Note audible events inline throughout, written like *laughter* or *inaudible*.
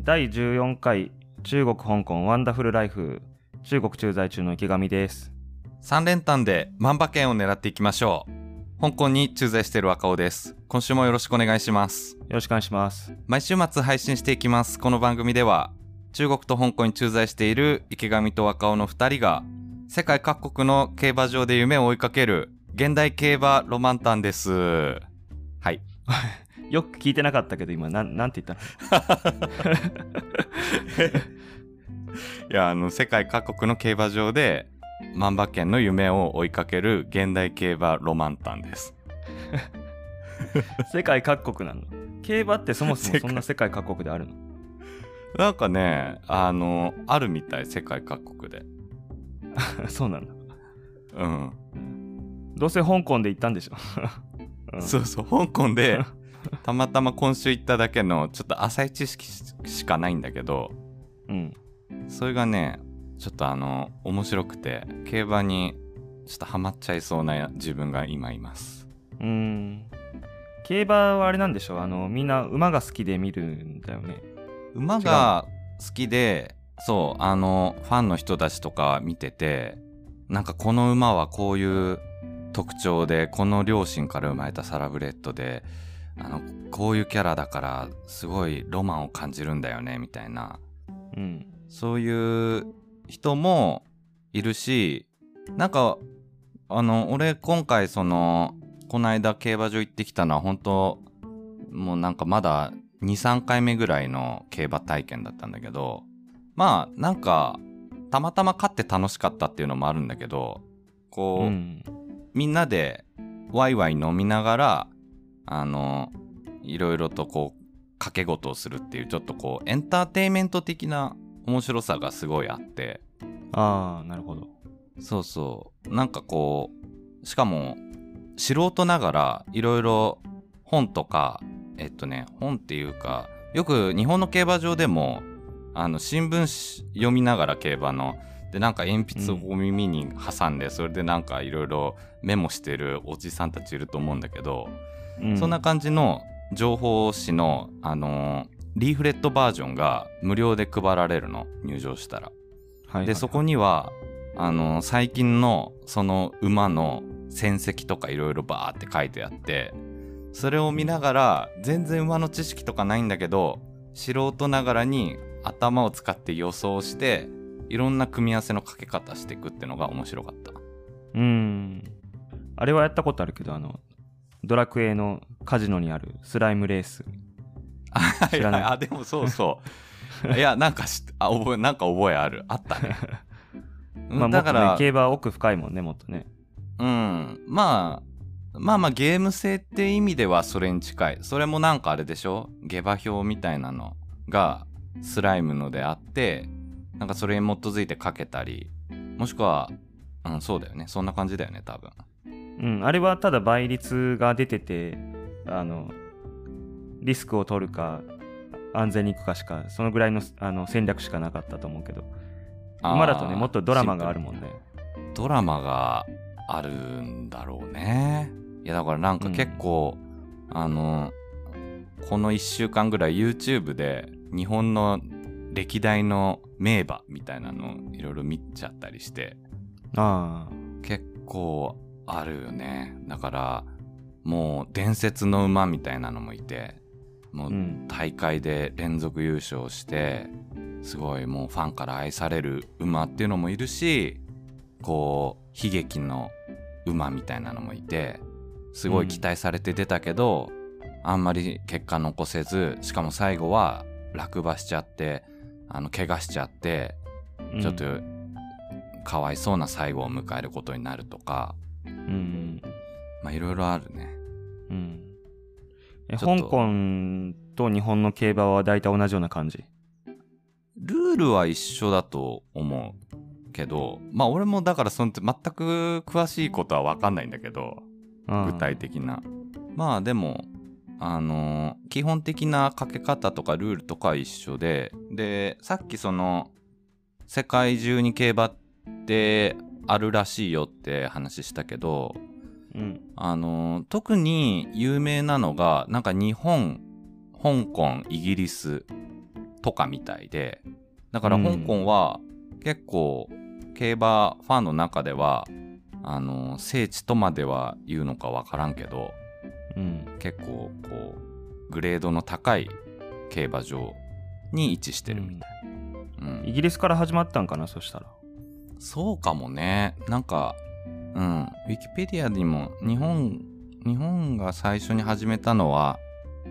ー第14回中国香港ワンダフルライフ中国駐在中の池上です。3連単で万馬券を狙っていきましょう。香港に駐在している若尾です。今週もよろしくお願いします。よろしくお願いします。毎週末配信していきます。この番組では中国と香港に駐在している池上と若尾の2人が世界各国の競馬場で夢を追いかける現代競馬ロマンタンです。はい *laughs* よく聞いてなかったけど今なんなんて言ったの？いや *laughs* あの世界各国の競馬場で万馬券の夢を追いかける現代競馬ロマンタンです。*laughs* 世界各国なの？競馬ってそもそもそんな世界各国であるの？なんかねあのあるみたい世界各国で。*laughs* そうなんだ。うん、どうせ香港で行ったんでしょ、うん。そうそう香港で *laughs* たまたま今週行っただけのちょっと浅い知識しかないんだけどうん。それがねちょっとあの面白くて競馬にちょっとハマっちゃいそうな自分が今います。うーん。競馬はあれなんでしょあのみんな馬が好きで見るんだよね。馬が好きでそうあのファンの人たちとか見ててなんかこの馬はこういう特徴でこの両親から生まれたサラブレッドであのこういうキャラだからすごいロマンを感じるんだよねみたいな。うん。そういう人もいるしなんかあの俺今回そのこの間競馬場行ってきたのは本当もうなんかまだ23回目ぐらいの競馬体験だったんだけどまあなんかたまたま勝って楽しかったっていうのもあるんだけどこう、うん。みんなでワイワイ飲みながらあのいろいろとこう掛け事をするっていうちょっとこうエンターテインメント的な面白さがすごいあって。ああなるほど。そうそう。なんかこうしかも素人ながらいろいろ本とかえっとね本っていうかよく日本の競馬場でもあの新聞し読みながら競馬のでなんか鉛筆を耳に挟んで、それでなんかいろいろメモしてるおじさんたちいると思うんだけど、うんそんな感じの情報誌の、あのーリーフレットバージョンが無料で配られるの入場したら。はいでそこにはあの最近のその馬の戦績とかいろいろバーって書いてあってそれを見ながら全然馬の知識とかないんだけど素人ながらに頭を使って予想していろんな組み合わせのかけ方していくってのが面白かった。うんあれはやったことあるけどあのドラクエのカジノにあるスライムレース。*laughs* 知らない？あでもそうそう。いやなんかしあ覚えなんか覚えある。あったね。*laughs* まあだからね、競馬は奥深いもんねもっとね。うん、まあまあまあゲーム性って意味ではそれに近い。それもなんかあれでしょ？下馬評みたいなのがスライムのであってなんかそれに基づいてかけたりもしくはうんそうだよね。そんな感じだよね多分うんあれはただ倍率が出ててあのリスクを取るか安全に行くかしかそのぐらいのあの戦略しかなかったと思うけど。馬だとねもっとドラマがあるもんね。ドラマがあるんだろうね。いやだからなんか結構、あのこの1週間ぐらい YouTube で日本の歴代の名馬みたいなのをいろいろ見ちゃったりして。ああ結構あるよね。だからもう伝説の馬みたいなのもいてもううん。大会で連続優勝してすごいもうファンから愛される馬っていうのもいるしこう悲劇の馬みたいなのもいてすごい期待されて出たけど、あんまり結果残せずしかも最後は落馬しちゃってあの怪我しちゃってちょっとかわいそうな最後を迎えることになるとか、うん。うんまあいろいろあるね。うん。え香港と日本の競馬は大体同じような感じ？ルールは一緒だと思うけど、まあ俺もだからその全く詳しいことは分かんないんだけど、具体的な。まあでも、あのー基本的なかけ方とかルールとかは一緒で、で、さっきその、世界中に競馬ってあるらしいよって話したけど、うん。あのー特に有名なのがなんか日本香港イギリスとかみたいでだから香港は結構競馬ファンの中ではあの聖地とまでは言うのか分からんけどうん。結構こうグレードの高い競馬場に位置してるみたい、うん。イギリスから始まったんかなそしたらそうかもね。なんかうん。ウィキペディアにも日本日本が最初に始めたのは、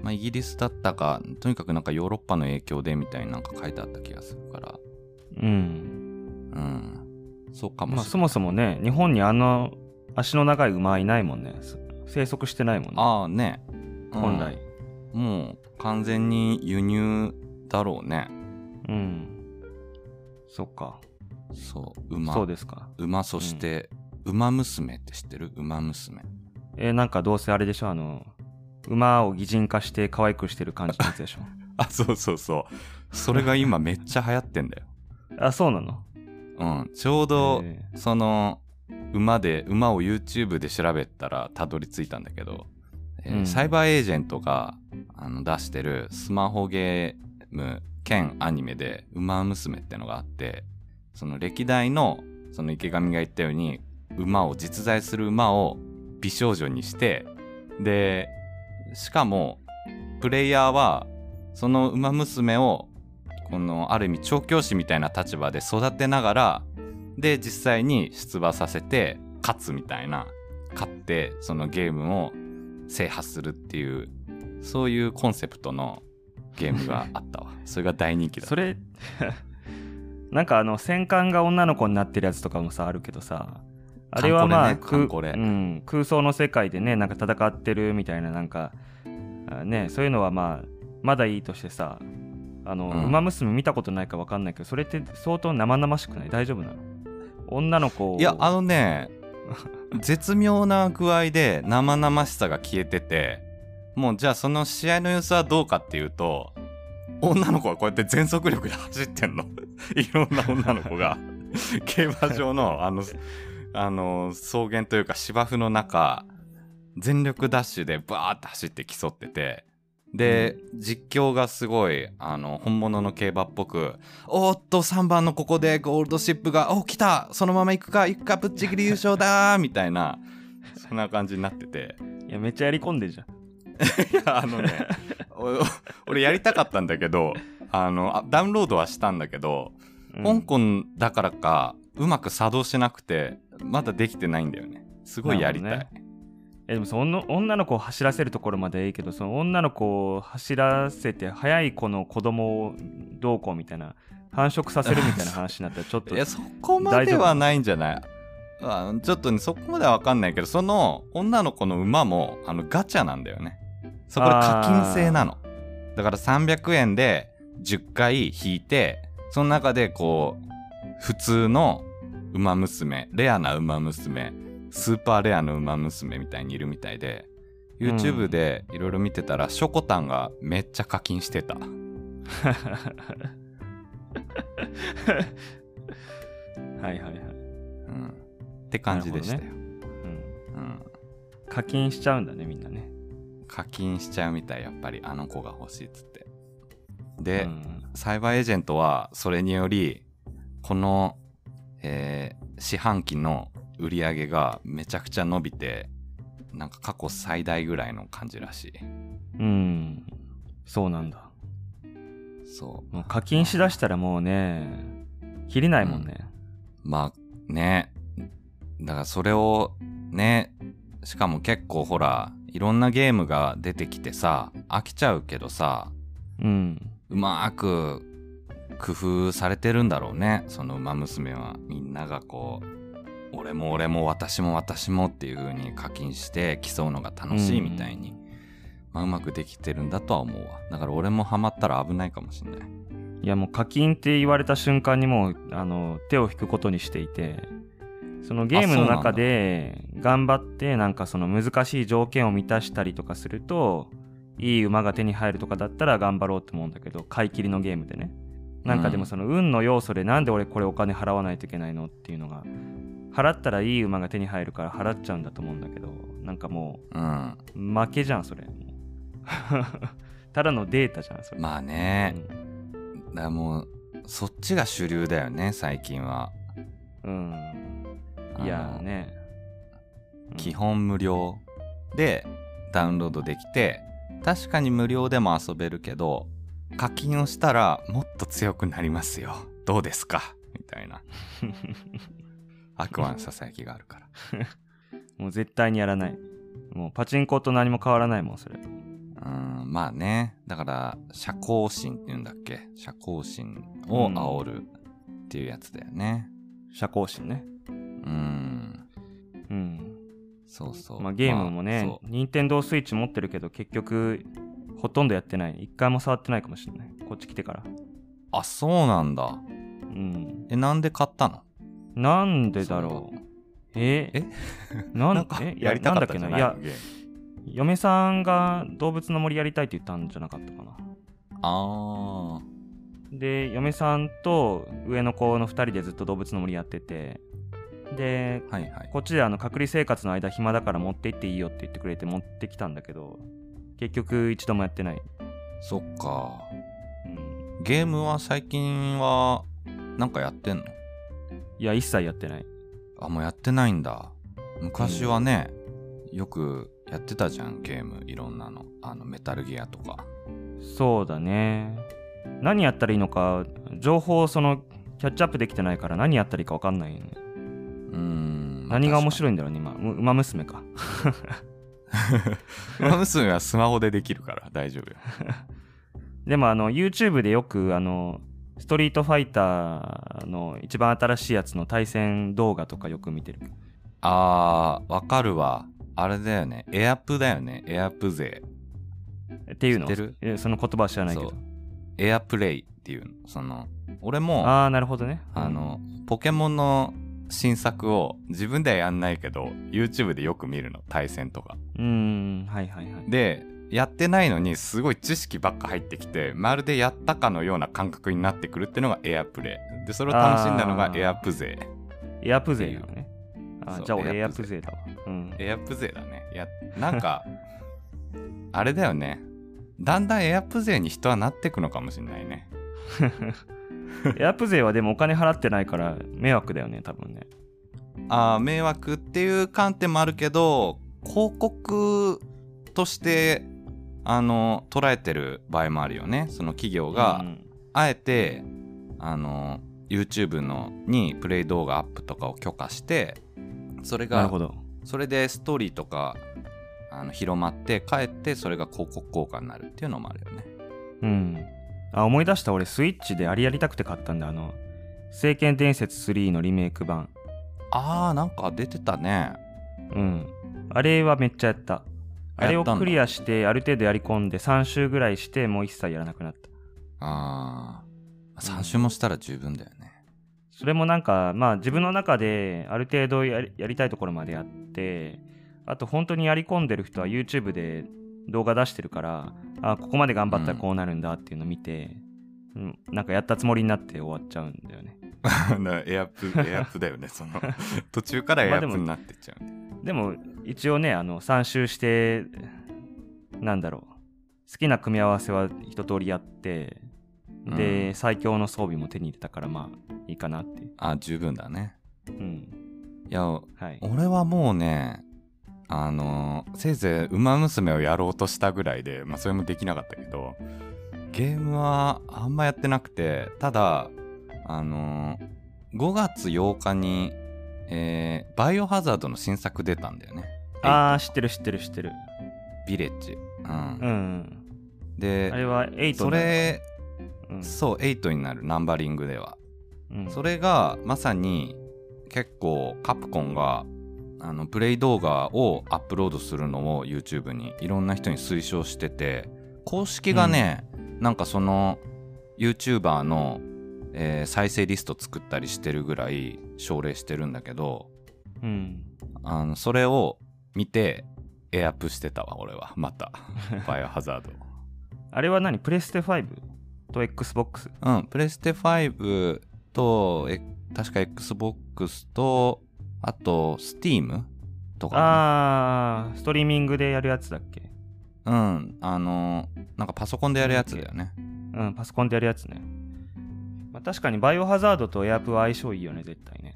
まあ、イギリスだったかとにかくなんかヨーロッパの影響でみたいになんか書いてあった気がするから。うん。うん。そうかもまあしれない、そもそもね日本にあの足の長い馬はいないもんね。す生息してないもんね。ああね、うん。本来。もう完全に輸入だろうね。うん。そっかそう馬。そうですか。馬そして、馬娘って知ってる？馬娘。えーなんかどうせあれでしょ？あの馬を擬人化して可愛くしてる感じのやつでしょ？*laughs* あそうそうそう。それが今めっちゃ流行ってんだよ。*laughs* あそうなの？うん。ちょうどえその馬で馬を YouTube で調べたらたどり着いたんだけど、えーうん。サイバーエージェントがあの出してるスマホゲーム兼アニメで「馬娘」ってのがあってその歴代のその池上が言ったように馬を実在する馬を美少女にしてでしかもプレイヤーはその馬娘をこのある意味調教師みたいな立場で育てながらで実際に出馬させて勝つみたいな勝ってそのゲームを制覇するっていうそういうコンセプトのゲームがあったわ。それが大人気だそれなんかあの戦艦が女の子になってるやつとかもさあるけどさあれはまあ、ねうん、空想の世界でねなんか戦ってるみたいななんかあねそういうのはまあまだいいとしてさあの、うん。馬娘見たことないか分かんないけどそれって相当生々しくない？大丈夫なの？女の子をいやあのね *laughs* 絶妙な具合で生々しさが消えててもうじゃあその試合の様子はどうかっていうと女の子はこうやって全速力で走ってんの。*laughs* いろんな女の子が。競馬場のあのあの草原というか芝生の中全力ダッシュでバーって走って競ってて。で、実況がすごいあの本物の競馬っぽく「おーっと3番のここでゴールドシップがお来たそのまま行くか行くかぶっちぎり優勝だ!」みたいなそんな感じになってて。いやめっちゃやり込んでるじゃん *laughs* いやあのねお俺やりたかったんだけどあのあダウンロードはしたんだけど、うん。香港だからかうまく作動しなくてまだできてないんだよね。すごいやりたい、なるほえでもその女の子を走らせるところまでいいけどその女の子を走らせて早い子の子供をどうこうみたいな繁殖させるみたいな話になったらちょっといやそこまではないんじゃない？あちょっとねそこまでは分かんないけどその女の子の馬もあのガチャなんだよねそこで課金制なの。だから300円で10回引いてその中でこう普通の馬娘レアな馬娘スーパーレアの馬娘みたいにいるみたいで YouTube でいろいろ見てたら、ショコタンがめっちゃ課金してた。*laughs* はいはいはい、うん。って感じでしたよ、うん、うん。課金しちゃうんだねみんなね課金しちゃうみたいやっぱりあの子が欲しいっつって。で、うんサイバーエージェントはそれによりこの、えー四半期の売り上げがめちゃくちゃ伸びてなんか過去最大ぐらいの感じらしい。うん。そうなんだ。そもう課金しだしたらもうね切りないもんね、うまあね。だからそれをね。しかも結構ほらいろんなゲームが出てきてさ飽きちゃうけどさうん。うまく工夫されてるんだろうね。その馬娘はみんながこう俺も俺も私も私もっていう風に課金して競うのが楽しいみたいに、まあ、うまくできてるんだとは思うわ。だから俺もハマったら危ないかもしんない。いやもう課金って言われた瞬間にもうあの手を引くことにしていてそのゲームの中で頑張ってなんかその難しい条件を満たしたりとかするといい馬が手に入るとかだったら頑張ろうと思うんだけど買い切りのゲームでね。なんかでもその運の要素でなんで俺これお金払わないといけないのっていうのが払ったらいい馬が手に入るから払っちゃうんだと思うんだけどなんかもうん。う負けじゃんそれ。*laughs* ただのデータじゃんそれ、まあね、だからもうそっちが主流だよね最近は。うんいやーね。うん。基本無料でダウンロードできて確かに無料でも遊べるけど課金をしたらもっと強くなりますよ。どうですか？みたいな。*laughs* 悪魔のささやきがあるから。*laughs* もう絶対にやらない。もうパチンコと何も変わらないもんそれ。うんまあね。だから社交心っていうんだっけ？社交心を煽るっていうやつだよね。社交心ねうん。うん。そうそう。まあ、ゲームもね、任天堂スイッチ持ってるけど結局ほとんどやってない。一回も触ってないかもしれない。こっち来てから。あそうなんだ。うん。えなんで買ったの？なんでだろう。え？え？*laughs* なんかえ？やりたかったんだっけな？いや嫁さんが動物の森やりたいって言ったんじゃなかったかな。あで嫁さんと上の子の2人でずっと動物の森やっててであはいはい。こっちであの隔離生活の間暇だから持って行っていいよって言ってくれて持ってきたんだけど結局一度もやってない、そっか。うん、ゲームは最近はなんかやってんの？いや一切やってない。あもうやってないんだ。昔はね、よくやってたじゃんゲームいろんなの。あのメタルギアとか。そうだね。何やったらいいのか情報をそのキャッチアップできてないから何やったらいいか分かんないよねうーん。何が面い白いんだろうね今。う馬娘か。*laughs* 馬娘はスマホでできるから大丈夫よ。*laughs* でもあの YouTube でよくあのストリートファイターの一番新しいやつの対戦動画とかよく見てる。あーわかるわ。あれだよね。エアプだよね。エアプ勢。っていうの？知ってその言葉は知らないけど。エアプレイっていうの。その俺もああなるほどね。あのポケモンの新作を自分ではやんないけど YouTube でよく見るの。対戦とか。うーん。はいはいはい。でやってないのにすごい知識ばっか入ってきてまるでやったかのような感覚になってくるっていうのがエアプレイでそれを楽しんだのがエアプ勢エアプ勢なのねあじゃあ俺エアプ勢プ勢だわ。うん。エアプ勢だね。いやなんかあれだよね。だんだんエアプ勢に人はなってくのかもしんないね *laughs* *laughs* エアプ勢はでもお金払ってないから迷惑だよね多分ね。あー迷惑っていう観点もあるけど広告としてあの捉えてる場合もあるよね。その企業がうん。あえてあの YouTube のにプレイ動画アップとかを許可してそれがなるほど。それでストーリーとかあの広まってかえってそれが広告効果になるっていうのもあるよね。うんあ思い出した。俺スイッチであれやりたくて買ったんだ。あの「聖剣伝説3」のリメイク版。あーなんか出てたね。うん。あれはめっちゃやった。あれをクリアしてある程度やり込んで3周ぐらいしてもう一切やらなくなった。ああ3周もしたら十分だよね。それもなんかまあ自分の中である程度やりやりたいところまでやってあと本当にやり込んでる人は YouTube で動画出してるからあここまで頑張ったらこうなるんだっていうのを見て、うん、なんかやったつもりになって終わっちゃうんだよね。*laughs* なエアプエアプだよねその。*laughs* 途中からエアプになってっちゃう、でも一応ねあの3周してなんだろう好きな組み合わせは一通りやってで、うん。最強の装備も手に入れたからまあいいかなってあ十分だね。うん。いやはい。俺はもうねあのせいぜい「ウマ娘」をやろうとしたぐらいでまあそれもできなかったけどゲームはあんまやってなくてただあの5月8日に、えーバイオハザードの新作出たんだよね。ああ知ってる知ってる知ってる。ビレッジ。うん、うんであれは8それうん。そう8になるナンバリングでは。うん。それがまさに結構カプコンがあのプレイ動画をアップロードするのを YouTube にいろんな人に推奨してて公式がね、なんかその YouTuber の、えー再生リスト作ったりしてるぐらい奨励してるんだけどうん。あのそれを見てエアップしてたわ俺は。また。*laughs* バイオハザードあれは何？プレステ 5? と XBOX? うん、プレステ5と、え確か Xbox と、あと、Steam とか、ああストリーミングでやるやつだっけ？ね。うん、あの、なんかパソコンでやるやつだよね。うんパソコンでやるやつね。まあ、確かにバイオハザードとエアプは相性いいよね絶対ね。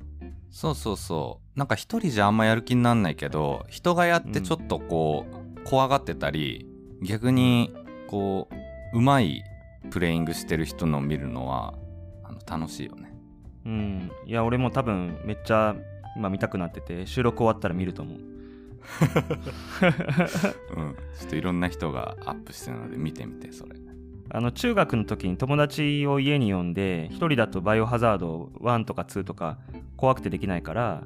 そうそうそう。なんか一人じゃあんまやる気になんないけど人がやってちょっとこう、怖がってたり逆にこううまいプレイングしてる人の見るのはあの楽しいよね。うん。いや俺も多分めっちゃ今見たくなってて収録終わったら見ると思う。*laughs* うん。ちょっといろんな人がアップしてるので見てみてそれ。あの中学の時に友達を家に呼んで一人だとバイオハザード1とか2とか怖くてできないから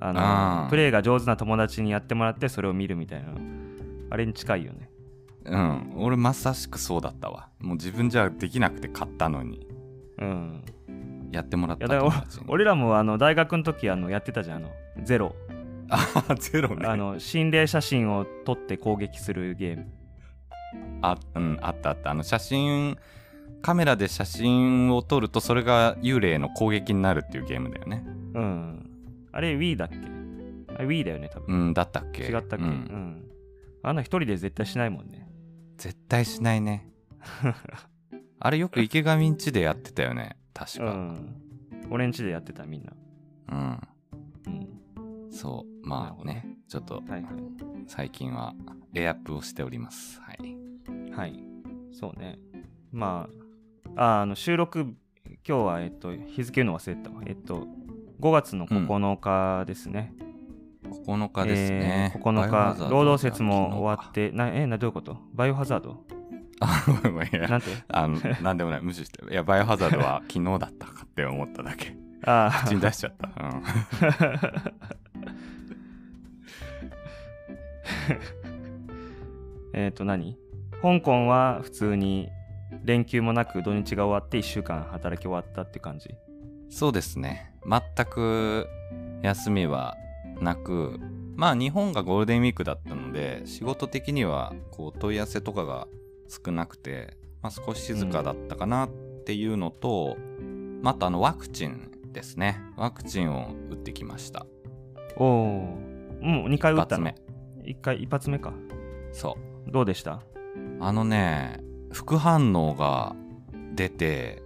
あのプレイが上手な友達にやってもらってそれを見るみたいな。あれに近いよね。うん。俺まさしくそうだったわ。もう自分じゃできなくて買ったのに。うんやってもらったら俺らもあの大学の時あのやってたじゃんあのゼロ。あ *laughs* ゼロね。あの心霊写真を撮って攻撃するゲーム。あ,、うん、あったあった。あの写真カメラで写真を撮るとそれが幽霊の攻撃になるっていうゲームだよね。うん。あれ Wii だっけ？あれ Wii だよね多分。うんだったっけ？違ったっけ、ううん。んあんな一人で絶対しないもんね。絶対しないね。*laughs* あれよく池上んちでやってたよね確か。うん。俺ん家でやってたみんな。うん、うんそう。まあね。ちょっとはいはい。最近はレイアップをしております。はい。はい。そうね。まあ、ああの収録、今日は、えっと、日付の忘れてたわ。えっと、5月の9日ですね。9日ですね、えー9日、労働節も終わ昨って、な、え、な、どういうこと？バイオハザード？いやなんて？あのなんでもない。無視して。いやバイオハザードは *laughs* 昨日だったかって思っただけ。あ口に出しちゃった、うん、あ。*laughs* えっと、何？香港は普通に連休もなく土日が終わって1週間働き終わったって感じ？そうですね。全く休みはなく。まあ日本がゴールデンウィークだったので仕事的にはこう問い合わせとかが少なくて、まあ、少し静かだったかなっていうのと、まああとあのワクチンですね。ワクチンを打ってきました。おお。もう2回打ったの？一発目。一回、一発目か。そう。どうでした？あのね副反応が出て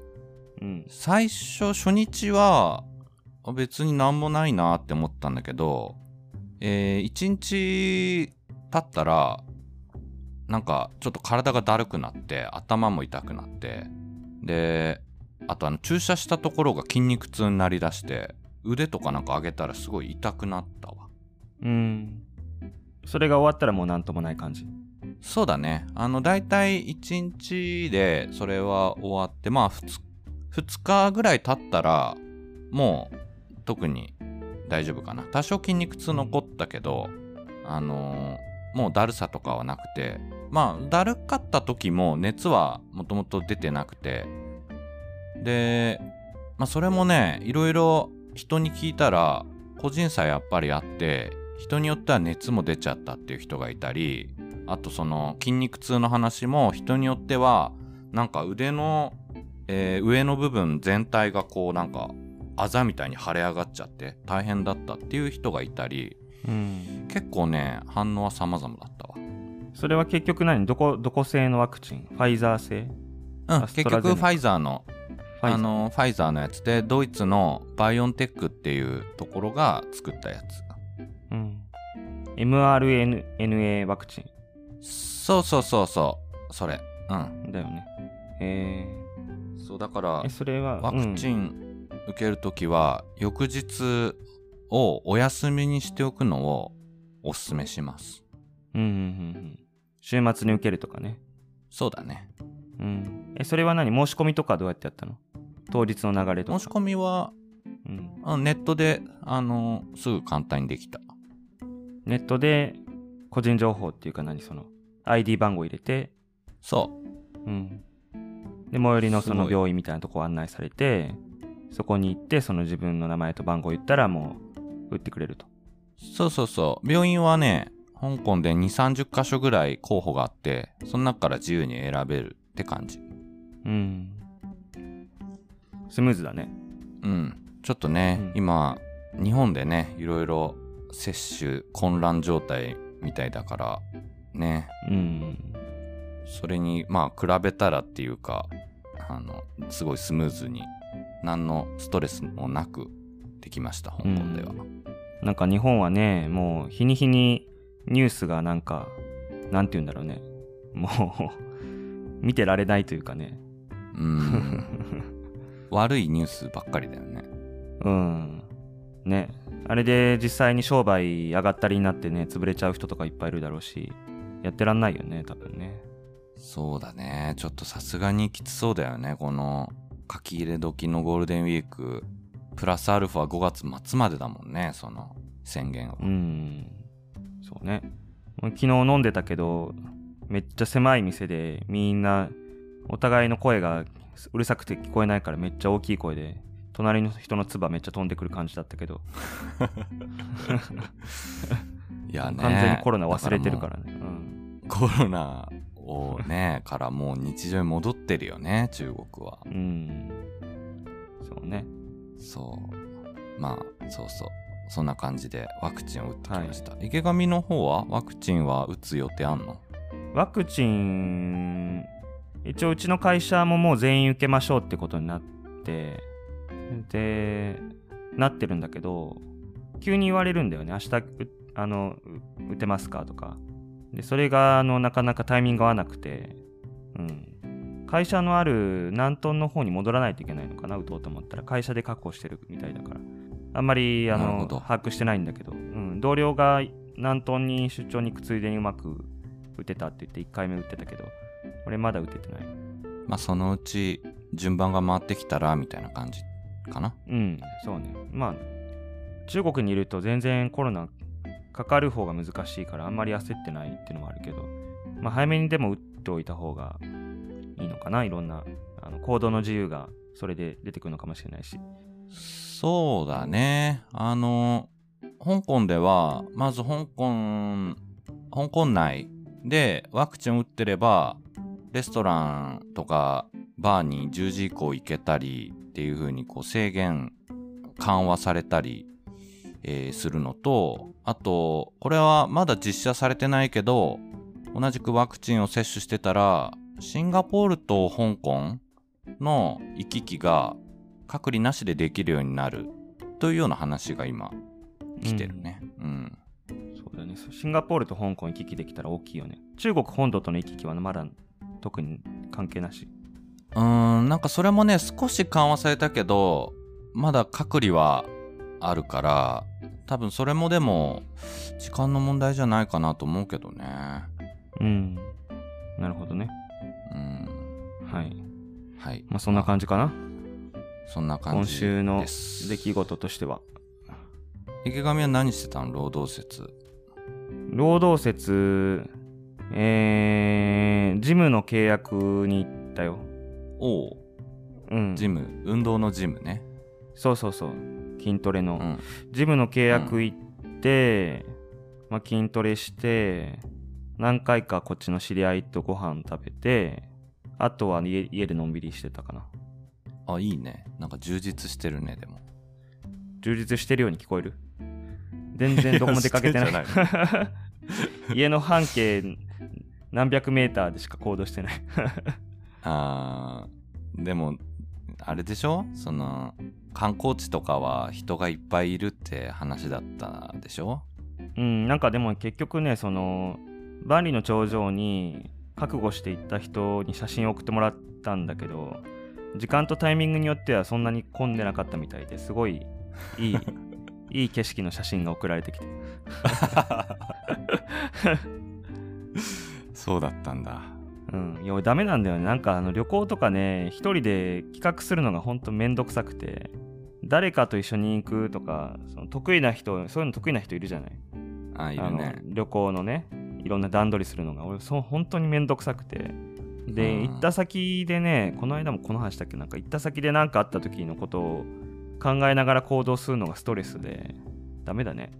うん。最初初日はあ別になんもないなって思ったんだけど、えー、1日経ったらなんかちょっと体がだるくなって頭も痛くなってであとあの注射したところが筋肉痛になりだして腕とかなんか上げたらすごい痛くなったわうん。それが終わったらもうなんともない感じ。そうだねあの大体1日でそれは終わってまあ 2, 2日ぐらい経ったらもう特に大丈夫かな多少筋肉痛残ったけどあのーもうだるさとかはなくてまあだるかった時も熱はもともと出てなくて。でまあそれもねいろいろ人に聞いたら個人差やっぱりあって人によっては熱も出ちゃったっていう人がいたりあとその筋肉痛の話も人によってはなんか腕の、えー上の部分全体がこうなんかあざみたいに腫れ上がっちゃって大変だったっていう人がいたり。うん。結構ね反応は様々だったわそれは結局何？どこ、どこ製のワクチン？ファイザー製？うん結局ファイザーのファイザー。あのファイザーのやつでドイツのバイオンテックっていうところが作ったやつ。うん。mRNA ワクチそうそうそうそう。それ。うん。ンだよね。えそうだからそれは、ワクチン受けるときは、翌日をお休みにしておくのをおすすめします。うん、うん、うんうん。週末に受けるとかね。そうだね。うん。え、それは何？申し込みとかどうやってやったの？当日の流れとか。申し込みはうん。あネットで、あの、すぐ簡単にできた。ネットで個人情報っていうか何？その ID 番号入れて、そうん。で、最寄りのその病院みたいなとこ案内されて、そこに行って、その自分の名前と番号言ったらもう打ってくれると。う。そうそうそう。病院はね、香港で2、30箇所ぐらい候補があって、その中から自由に選べるって感じ。うん。スムーズだね。うん。ちょっとね、うん今、日本でね、いろいろ接種混乱状態みたいだから、ね、うん。それにまあ比べたらっていうかあのすごいスムーズに何のストレスもなくできました香港では、なんか日本はねもう日に日にニュースがなんかなんて言うんだろうね。もう見てられないというかね。うん。*laughs* 悪いニュースばっかりだよね。うん。ね。あれで実際に商売上がったりになってね潰れちゃう人とかいっぱいいるだろうしやってらんないよね多分ね。そうだね。ちょっとさすがにきつそうだよね。この書き入れ時のゴールデンウィーク。プラスアルファ5月末までだもんねその宣言はうんそうね。昨日飲んでたけどめっちゃ狭い店でみんなお互いの声がうるさくて聞こえないからめっちゃ大きい声で隣の人の唾めっちゃ飛んでくる感じだったけど。*laughs* いやね。完全にコロナ忘れてるからね。うん。コロナをねからもう日常に戻ってるよね中国は。うん。そうね。そう。まあそうそうそんな感じでワクチンを打ってきました、池上の方はワクチンは打つ予定あんの？ワクチン一応うちの会社ももう全員受けましょうってことになってでなってるんだけど急に言われるんだよね。明日うあのう打てますかとか。でそれがあのなかなかタイミング合わなくて。うん。会社のある南東の方に戻らないといけないのかな打とうと思ったら。会社で確保してるみたいだからあんまりあの把握してないんだけど、うん、同僚が南東に出張に行くついでにうまく打てたって言って1回目打ってたけど俺まだ打ててない。まあそのうち順番が回ってきたらみたいな感じかな。うん。そうね。まあ中国にいると全然コロナかかる方が難しいからあんまり焦ってないっていうのもあるけど、まあ、早めにでも打っておいた方がいいのかな。いろんなあの行動の自由がそれで出てくるのかもしれないしそうだね。あの香港ではまず香港香港内でワクチン打ってればレストランとかバーに10時以降行けたりっていう風にこう制限緩和されたり、えーするのとあとこれはまだ実写されてないけど同じくワクチンを接種してたらシンガポールと香港の行き来が隔離なしでできるようになるというような話が今来てるね。うん。そうだねシンガポールと香港行き来できたら大きいよね中国本土との行き来はまだ特に関係なしうーん、なんかそれもね、少し緩和されたけど、まだ隔離はあるから、多分それもでも、時間の問題じゃないかなと思うけどね。うんなるほどねうん。はいはい。まあそんな感じかなそんな感じ今週のです。出来事としては。池上は何してたの？労働節。労働節えー、ジムの契約に行ったよ。おう、うん。ジム、運動のジムね。そうそうそう。筋トレの、うん。ジムの契約行って、まあ、筋トレして何回かこっちの知り合いとご飯食べてあとは家家でのんびりしてたかなあ、いいね。なんか充実してるね、でも。充実してるように聞こえる？全然どこも出かけてない。い *laughs* 家の半径何百メーターでしか行動してない。*laughs* あーでもあれでしょ？その観光地とかは人がいっぱいいるって話だったでしょ？うんなんかでも結局ねその万里の長城に覚悟して行った人に写真を送ってもらったんだけど時間とタイミングによってはそんなに混んでなかったみたいですごいいい *laughs* いい景色の写真が送られてきて。そうだったんだ。うん。いや俺ダメなんだよね。なんかあの旅行とかね一人で企画するのがほんとめんどくさくて。誰かと一緒に行くとかその得意な人そういうの得意な人いるじゃない。あいるね。旅行のねいろんな段取りするのが。俺そう本当にめんどくさくてで、うん。行った先でねこの間もこの話だっけ？なんか行った先で何かあった時のことを考えながら行動するのがストレスでダメだね。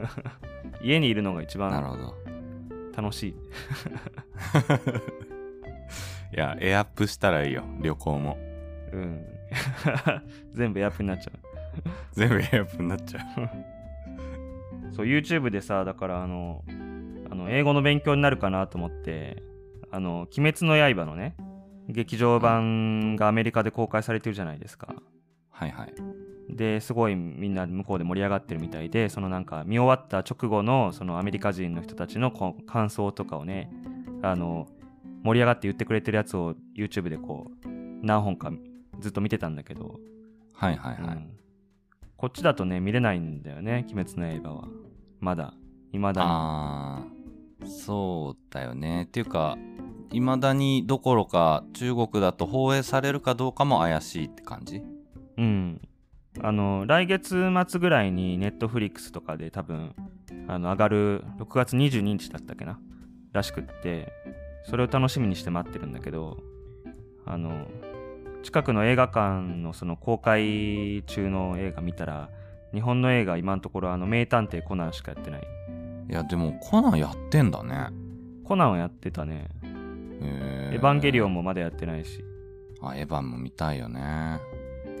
*laughs* 家にいるのが一番楽しい。*laughs* いやエアアップしたらいいよ旅行も。うん。*laughs* 全部エアップになっちゃう。全部エアアップになっちゃう。そう YouTube でさだからあのあの英語の勉強になるかなと思ってあの「鬼滅の刃」のね劇場版がアメリカで公開されてるじゃないですかはいはい。ですごいみんな向こうで盛り上がってるみたいでそのなんか見終わった直後のそのアメリカ人の人たちのこう感想とかをねあの盛り上がって言ってくれてるやつを YouTube でこう何本かずっと見てたんだけど、はいはいはい。うんこっちだとね見れないんだよね「鬼滅の刃」はまだ未だにああ、そうだよね。っていうか、いまだにどころか中国だと放映されるかどうかも怪しいって感じ？うん。あの来月末ぐらいにネットフリックスとかで多分あの上がる6月22日だったっけな？らしくってそれを楽しみにして待ってるんだけどあの近くの映画館のその公開中の映画見たら日本の映画今のところあの名探偵コナンしかやってない。いや、でもコナンやってんだね。コナンはやってたねへエヴァンゲリオンも。もまだやってないし。あ、エヴァンも見たいよね。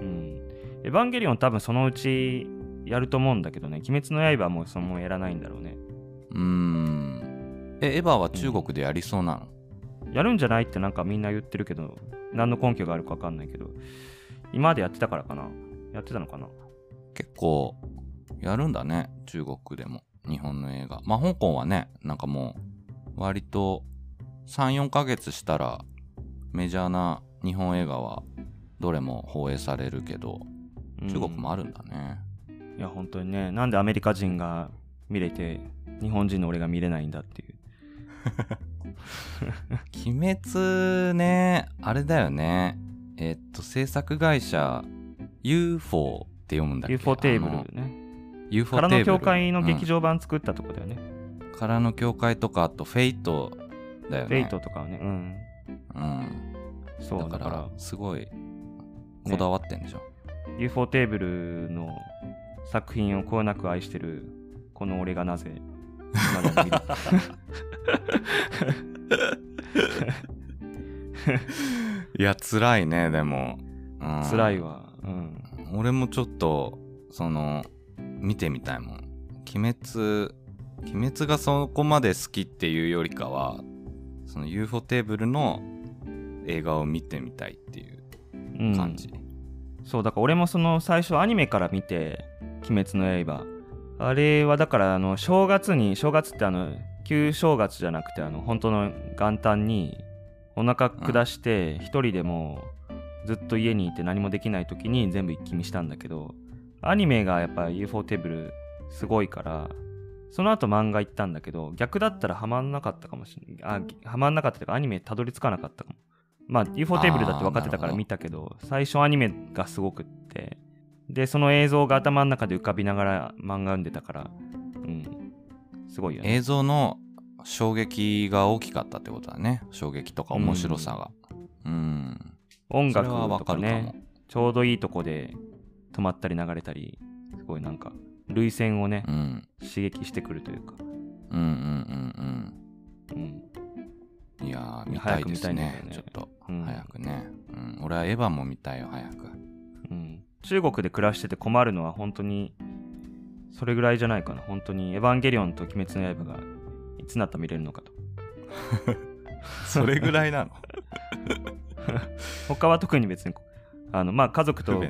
うん。エヴァンゲリオン多分そのうちやると思うんだけどね。鬼滅の刃はもうそのやらないんだろうね。うーん。え、エヴァは中国でやりそうなの、やるんじゃないってなんかみんな言ってるけど、何の根拠があるかわかんないけど、今までやってたからかな。やってたのかな？結構やるんだね中国でも。日本の映画。まあ香港はねなんかもう割と34ヶ月したらメジャーな日本映画はどれも放映されるけど中国もあるんだね、いや、本当にね、なんでアメリカ人が見れて、日本人の俺が見れないんだっていう。*laughs* 鬼滅ねあれだよねえっと制作会社 UFO って読むんだっけ？UFO テーブルね。UFO からテーブルの教会の劇場、場版作ったとこだよね。うん、からの教会とかあとフェイトだよね。トとかはね。うん。うん。そう、だかだかららすごいこだわってんでしょ、UFO テーブルの作品をこよなく愛してる、この俺がなぜ、まだ見る *laughs* いや辛いねでも、うん。辛いわ。うん。俺もちょっとその見てみたいもん。鬼滅鬼滅がそこまで好きっていうよりかはその UFO テーブルの映画を見てみたいっていううん。感じ、そうだから俺もその最初アニメから見て「鬼滅の刃」あれはだからあの正月に正月ってあの旧正月じゃなくてあの本当の元旦にお腹下して一人でもうずっと家にいて何もできない時に全部一気見したんだけどアニメがやっぱ UFO テーブルすごいからその後漫画行ったんだけど逆だったらハマんなかったかもしれないあハマんなかったというかアニメたどり着かなかったかも。まあ UFO テーブルだって分かってたから見たけど最初アニメがすごくって。でその映像が頭の中で浮かびながら漫画読んでたからうん。すごいよね。映像の衝撃が大きかったってことだね。衝撃とか面白さが。うん。音楽それはわとかかるかも。ねちょうどいいとこで止まったり流れたりすごいなんか涙腺をねうん。刺激してくるというか。うんうんうんうん。うん。いやー見たいですね。ね。ちょっと、うん。早くね、うん、俺はエヴァンも見たいよ早く。うん、中国で暮らしてて困るのは本当にそれぐらいじゃないかな。本当にエヴァンゲリオンと鬼滅の刃がいつになったら見れるのかと。*laughs* それぐらいなの？*laughs* 他は特に別にあのまあ家族と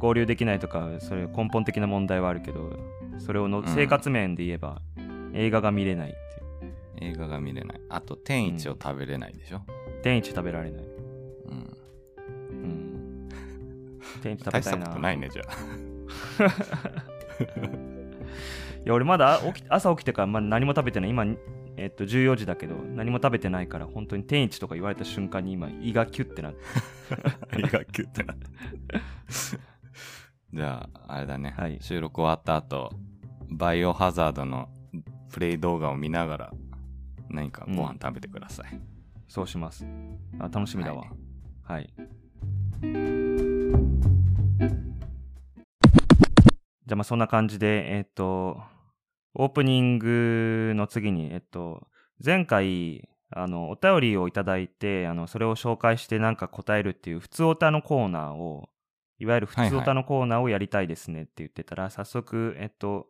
合流できないとかそれ根本的な問題はあるけどそれをのうん。生活面で言えば、映画が見れないっていう。映画が見れない。あと天一を食べれないでしょ、天一食べられない、うん。うん、天一食べたたいなないねじゃ *laughs* いや俺まだ起き朝起きてからまだ何も食べてない。今、えっと、14時だけど何も食べてないから本当に天一とか言われた瞬間に今胃がキュッてなってあ胃がキュッてなって *laughs* じゃああれだね、はい。収録終わった後バイオハザードのプレイ動画を見ながら何かご飯食べてください、そうします。あ楽しみだわ。はい。はい、じゃあまあそんな感じでえっとオープニングの次にえっと前回あのお便りをいただいてあのそれを紹介してなんか答えるっていう普通オタのコーナーをいわゆる普通オタのコーナーをやりたいですねって言ってたら、早速えっと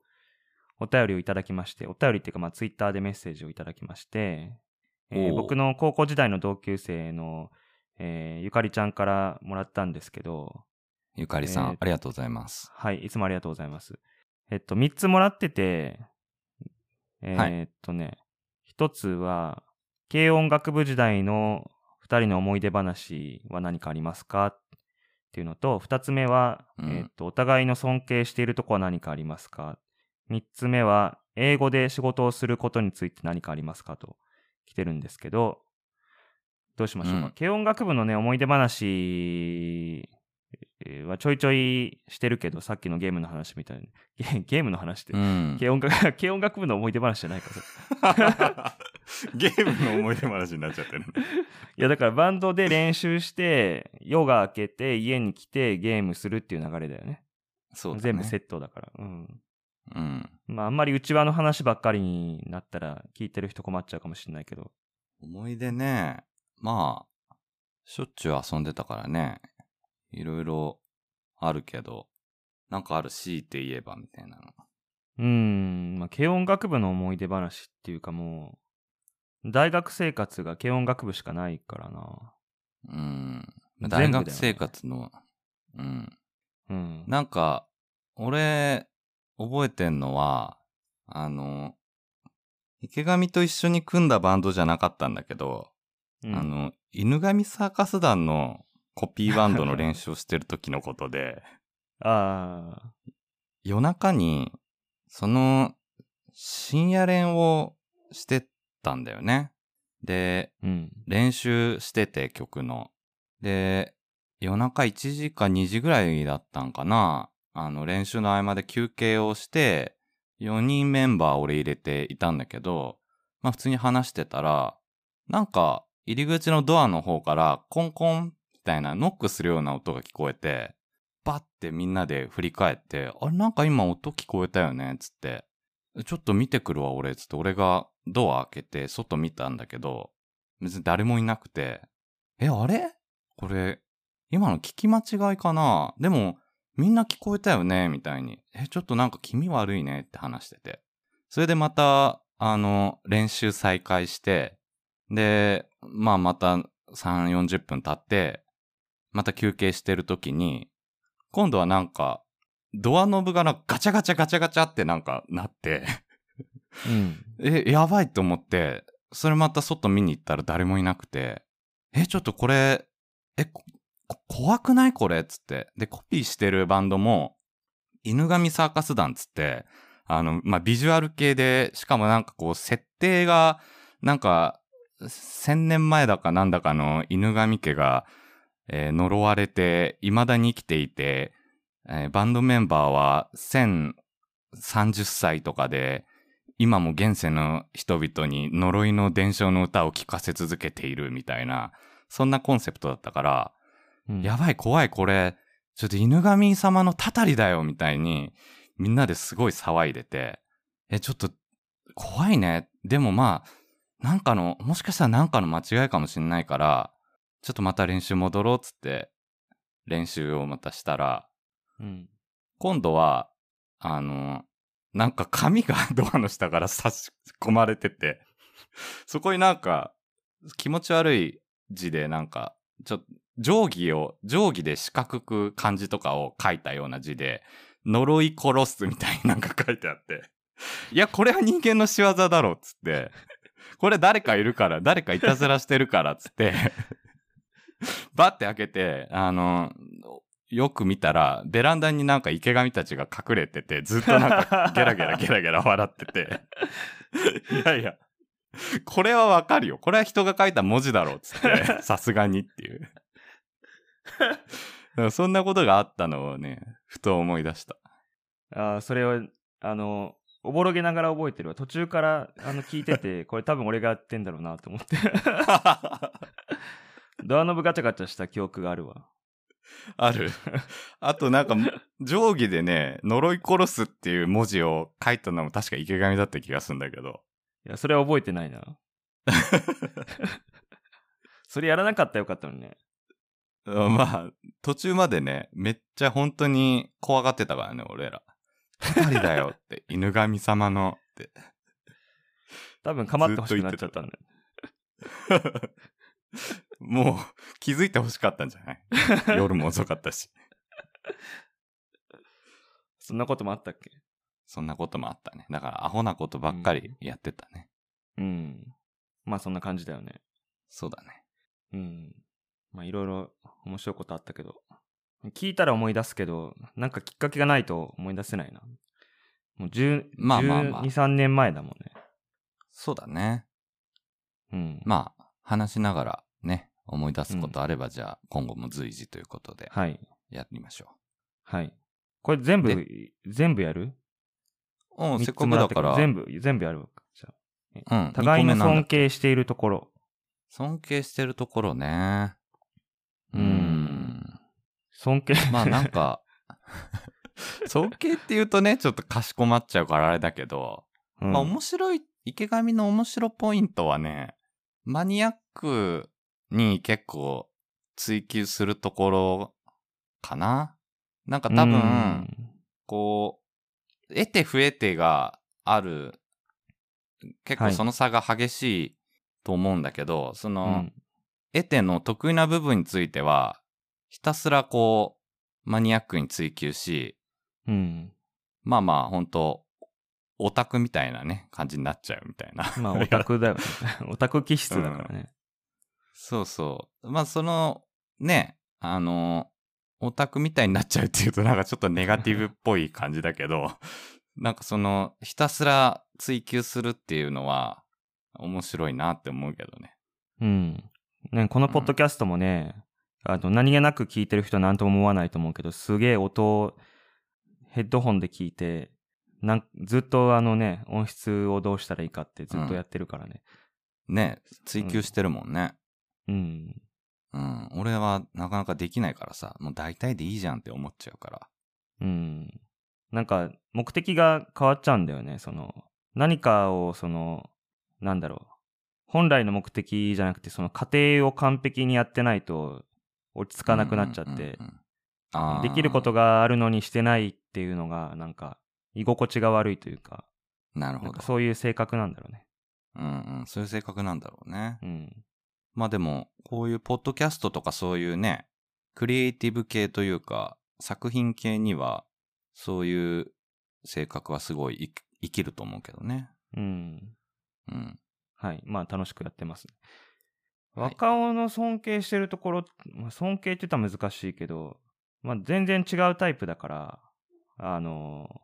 お便りをいただきましてお便りっていうかまあツイッターでメッセージをいただきまして、えー僕の高校時代の同級生の、えーゆかりちゃんからもらったんですけどゆかりさん、えーありがとうございます。はい、いつもありがとうございます。えっと、3つもらってて、えはい。ーっとね、1つは、軽音楽部時代の2人の思い出話は何かありますか？っていうのと、2つ目は、うん。えーっと、お互いの尊敬しているとこは何かありますか ?3 つ目は、英語で仕事をすることについて何かありますか？と来てるんですけど、どうしましょうか？うん。軽音楽部のね、思い出話えーはちょいちょいしてるけど、さっきのゲームの話みたいに。*laughs* ゲゲームの話って、うん。軽音楽 *laughs* 軽音楽部の思い出話じゃないか *laughs* ゲームの思い出話になっちゃってる。いや、だからバンドで練習して、夜が明けて家に来てゲームするっていう流れだよね。そうだね。全部セットだから。うん。うん。まあ、あんまり内輪の話ばっかりになったら、聞いてる人困っちゃうかもしれないけど。思い出ね、まあ、しょっちゅう遊んでたからね、いろいろあるけど、なんかある強いて言えばみたいなの。うーん、まあ、軽音楽部の思い出話っていうかもう、大学生活が軽音楽部しかないからな。うん。大学生活の、うん。うん。なんか、俺、覚えてんのは、あの、池上と一緒に組んだバンドじゃなかったんだけど、うんあの、犬神サーカス団のコピーバンドの練習をしてる時のことで、*laughs* ああ、夜中に、その、深夜練をしてたんだよね。で、うん。練習してて曲の。で、夜中1時か2時ぐらいだったんかな。あの、練習の合間で休憩をして、4人メンバー俺入れていたんだけど、まあ普通に話してたら、なんか入り口のドアの方からコンコンみたいなノックするような音が聞こえて、バッてみんなで振り返って、あれなんか今音聞こえたよねつって、ちょっと見てくるわ俺つって。俺がドア開けて外見たんだけど、別に誰もいなくて、え、あれ？これ、今の聞き間違いかな？でも、みんな聞こえたよね？みたいに。え、ちょっとなんか気味悪いね？って話してて。それでまた、あの、練習再開して、で、まあまた3、40分経って、また休憩してる時に、今度はなんか、ドアノブがなんかガチャガチャガチャガチャってなんかなって、うん。え、やばいと思って、それまた外見に行ったら誰もいなくて、え、ちょっとこれ、え、ここ怖くない？これ？つって。で、コピーしてるバンドも、犬神サーカス団つって、あの、まあ、ビジュアル系で、しかもなんかこう、設定が、なんか、千年前だかなんだかの犬神家が、えー呪われて、未だに生きていて、えーバンドメンバーは1030歳とかで、今も現世の人々に呪いの伝承の歌を聴かせ続けているみたいな、そんなコンセプトだったから、うんやばい怖いこれ、ちょっと犬神様のたたりだよみたいに、みんなですごい騒いでて、え、ちょっと怖いね。でもまあ、なんかの、もしかしたらなんかの間違いかもしんないから、ちょっとまた練習戻ろうっつって、練習をまたしたら、うん。今度は、あの、なんか紙が *laughs* ドアの下から差し込まれてて、そこになんか気持ち悪い字でなんか、ちょっと定規を、定規で四角く漢字とかを書いたような字で、呪い殺すみたいになんか書いてあって、いや、これは人間の仕業だろっつって、これ誰かいるから、誰かいたずらしてるからっつって、*laughs* バッて開けて、あの、よく見たら、ベランダになんか池上たちが隠れてて、ずっとなんか *laughs* ゲラゲラゲラゲラ笑ってて。いやいや、これはわかるよ。これは人が書いた文字だろうっつって、*laughs* さすがにっていう。そんなことがあったのをね、ふと思い出した。ああ、それを、あの、おぼろげながら覚えてるわ。途中からあの聞いてて、これ多分俺がやってんだろうなと思って。ドアノブガチャガチャした記憶があるわ。ある。*laughs* あとなんか、定規でね、呪い殺すっていう文字を書いたのも確か池上だった気がするんだけど。いや、それは覚えてないな。*laughs* それやらなかったらよかったのにね。うんまあ、途中までね、めっちゃ本当に怖がってたからね、俺ら。たたりだよって、*laughs* 犬神様のって。多分構ってほしくなっちゃったんだよ。もう気づいてほしかったんじゃない？*laughs* 夜も遅かったし。そんなこともあったっけ？そんなこともあったね。だから、アホなことばっかりやってたね。うん。まあそんな感じだよね。そうだね。うん。まあいろいろ面白いことあったけど。聞いたら思い出すけど、なんかきっかけがないと思い出せないな。もう10、まあまあまあ12、3年前だもんね。そうだね。うん。まあ、話しながらね、思い出すことあれば、じゃあ、今後も随時ということで、はい。やりましょはい。これ全部、全部やる？う。うん、三せっかくだから、全部、全部やるわ。じゃあうん、互いの尊敬しているところ。尊敬してるところね。ううんん。尊敬。まあなんか、*laughs* 尊敬って言うとね、ちょっとかしこまっちゃうからあれだけど、うんまあ面白い、池上の面白ポイントはね、マニアックに結構追求するところかな？なんか多分、うんこう、得て増えてがある、結構はいその差が激しいと思うんだけど、その、うん得ての得意な部分については、ひたすらこう、マニアックに追求し、うん。まあまあ、本当オタクみたいなね、感じになっちゃうみたいな。まあ、*laughs* オタクだよね。オタク気質だからね。そうそう。まあ、その、ね、あの、オタクみたいになっちゃうっていうとなんかちょっとネガティブっぽい感じだけど、*laughs* なんかその、ひたすら追求するっていうのは、面白いなって思うけどね。うん。ね、このポッドキャストもね、あの、何気なく聞いてる人は何とも思わないと思うけど、すげえ音をヘッドホンで聞いて、なんずっとあのね、音質をどうしたらいいかってずっとやってるからね。ね、追求してるもんね。うん。うん。俺はなかなかできないからさ、もう大体でいいじゃんって思っちゃうから。うん。なんか、目的が変わっちゃうんだよね。その、何かを、その、なんだろう。本来の目的じゃなくて、その過程を完璧にやってないと、落ち着かなくなっちゃって、できることがあるのにしてないっていうのが、なんか、居心地が悪いというか、なるほど。そういう性格なんだろうね。うんうん。そういう性格なんだろうね。うん。まあでも、こういうポッドキャストとかそういうね、クリエイティブ系というか、作品系には、そういう性格はすごい生きると思うけどね。うん。うん。はい。まあ、楽しくやってます。はい若尾の尊敬してるところ、まあ、尊敬って言ったら難しいけど、まあ、全然違うタイプだから、あの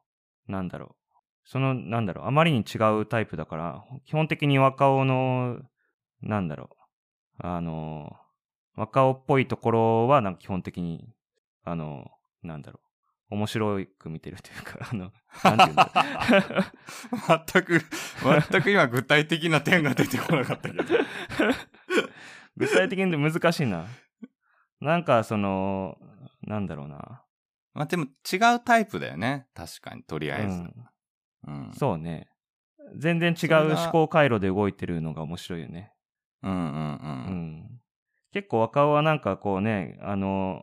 なんだろう。その、なんだろう、あまりに違うタイプだから、基本的に若尾の、なんだろう、あの若尾っぽいところは、なんか基本的に、あのなんだろう、面白く見てるというか、*laughs* あの、なんていうんだろう。全く、全く今具体的な点が出てこなかったけど。具体的に難しいな。なんか、その、なんだろうな。まあでも違うタイプだよね。確かに、とりあえず。うんうん。そうね。全然違う思考回路で動いてるのが面白いよね。うんうんう。うんん。結構若尾はなんかこうね、あの、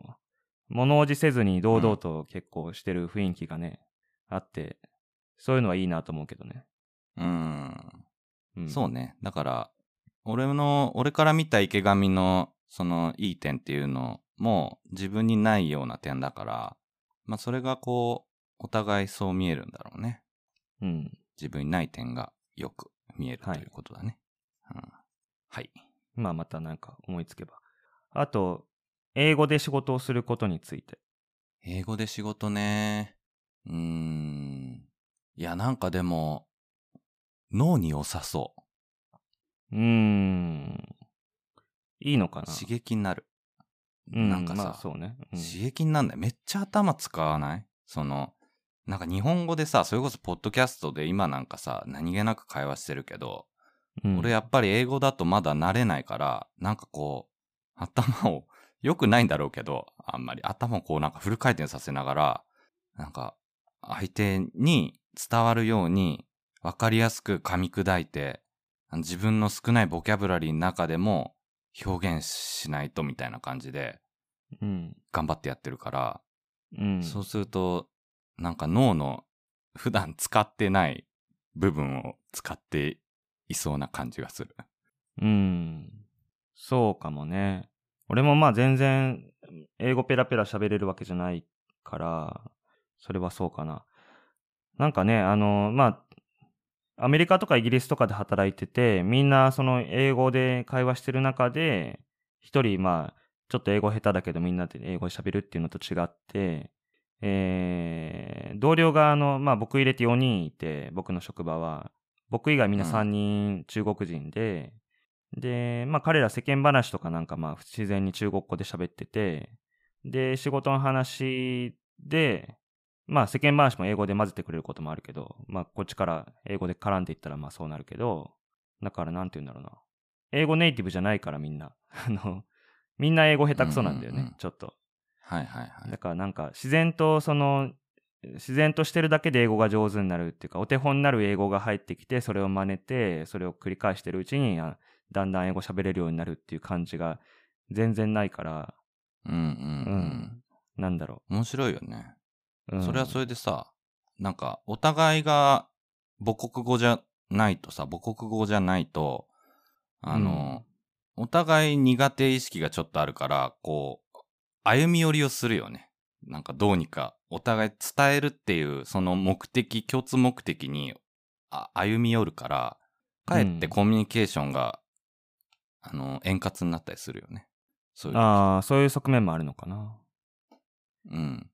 物おじせずに堂々と結構してる雰囲気がね、あって、そういうのはいいなと思うけどね。うん。うん、そうね。だから、俺の、俺から見た池上の、その、いい点っていうのも、自分にないような点だから、まあ、それがこう、お互いそう見えるんだろうね。うん。自分にない点がよく見えるとはいいうことだね。うん。はい。まあまたなんか思いつけば。あと、英語で仕事をすることについて。英語で仕事ね。うーん。いや、なんかでも、脳に良さそうーん。いいのかう。な？刺激になる。うん、なんかさまあそうね。うん刺激になんだよ。めっちゃ頭使わない？その、なんか日本語でさ、それこそポッドキャストで今なんかさ、何気なく会話してるけど、うん俺やっぱり英語だとまだ慣れないから、なんかこう、頭を、良くないんだろうけど、あんまり頭をこうなんかフル回転させながら、なんか相手に伝わるように分かりやすく噛み砕いて、自分の少ないボキャブラリーの中でも表現しないとみたいな感じでうん。頑張ってやってるから、うん。そうすると、なんか脳の普段使ってない部分を使っていそうな感じがする。うん。そうかもね。俺もまあ全然、英語ペラペラ喋れるわけじゃないから、それはそうかな。なんかね、あの、まあ、アメリカとかイギリスとかで働いてて、みんなその英語で会話してる中で、一人、まあ、ちょっと英語下手だけどみんなで英語で喋るっていうのと違って、えー同僚があの、まあ僕入れて4人いて、僕の職場は、僕以外みんな3人中国人で、で、まあ彼ら世間話とかなんかまあ自然に中国語で喋ってて、で、仕事の話で、まあ世間話も英語で混ぜてくれることもあるけど、まあこっちから英語で絡んでいったらまあそうなるけど、だからなんて言うんだろうな。英語ネイティブじゃないからみんな。*laughs* あの、みんな英語下手くそなんだよね、うんうんうんちょっと。はいはいはいだ。からなんか自然とその自然としてるだけで英語が上手になるっていうかお手本になる英語が入ってきてそれを真似てそれを繰り返してるうちにあだんだん英語喋れるようになるっていう感じが全然ないからうんうんうん。なんだろ面白いよね。う、うんそれはそれでさ、なんか、お互いが母国語じゃないとさ、母国語じゃないと、あの、お互い苦手意識がちょっとあるから、こう、歩み寄りをするよね。なんかどうにか、お互い伝えるっていう、その目的、共通目的にあ歩み寄るから、かえってうんコミュニケーションが、あの、円滑になったりするよね。そういう時。ああそういう側面もあるのかなうん。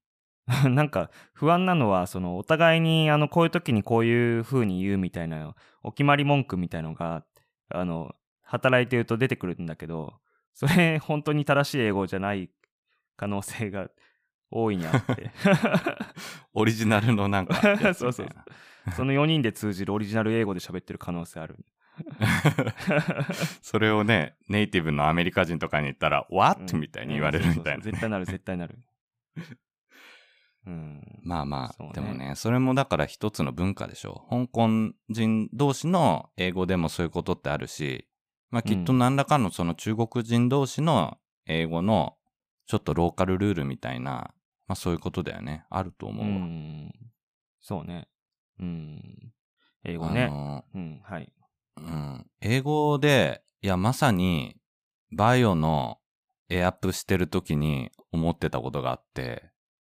*laughs* なんか不安なのはそのお互いにあのこういう時にこういう風に言うみたいなお決まり文句みたいのがあの働いてると出てくるんだけどそれ本当に正しい英語じゃない可能性が大いにあって。*laughs* オリジナルのなんか。*laughs* そうそうその4人で通じるオリジナル英語で喋ってる可能性ある。それをね、ネイティブのアメリカ人とかに言ったら、What? みたいに言われるみたいな。うん。そうそうそう。絶対なる絶対なるうん。まあまあ、ね。でもね、それもだから一つの文化でしょ。香港人同士の英語でもそういうことってあるし、まあきっと何らかのその中国人同士の英語のちょっとローカルルールみたいな、まあそういうことだよね。あると思ううわ。ん。そうね。うん。英語あねのうんはい。うん、英語で、いや、まさに、バイオのエアップしてる時に思ってたことがあって、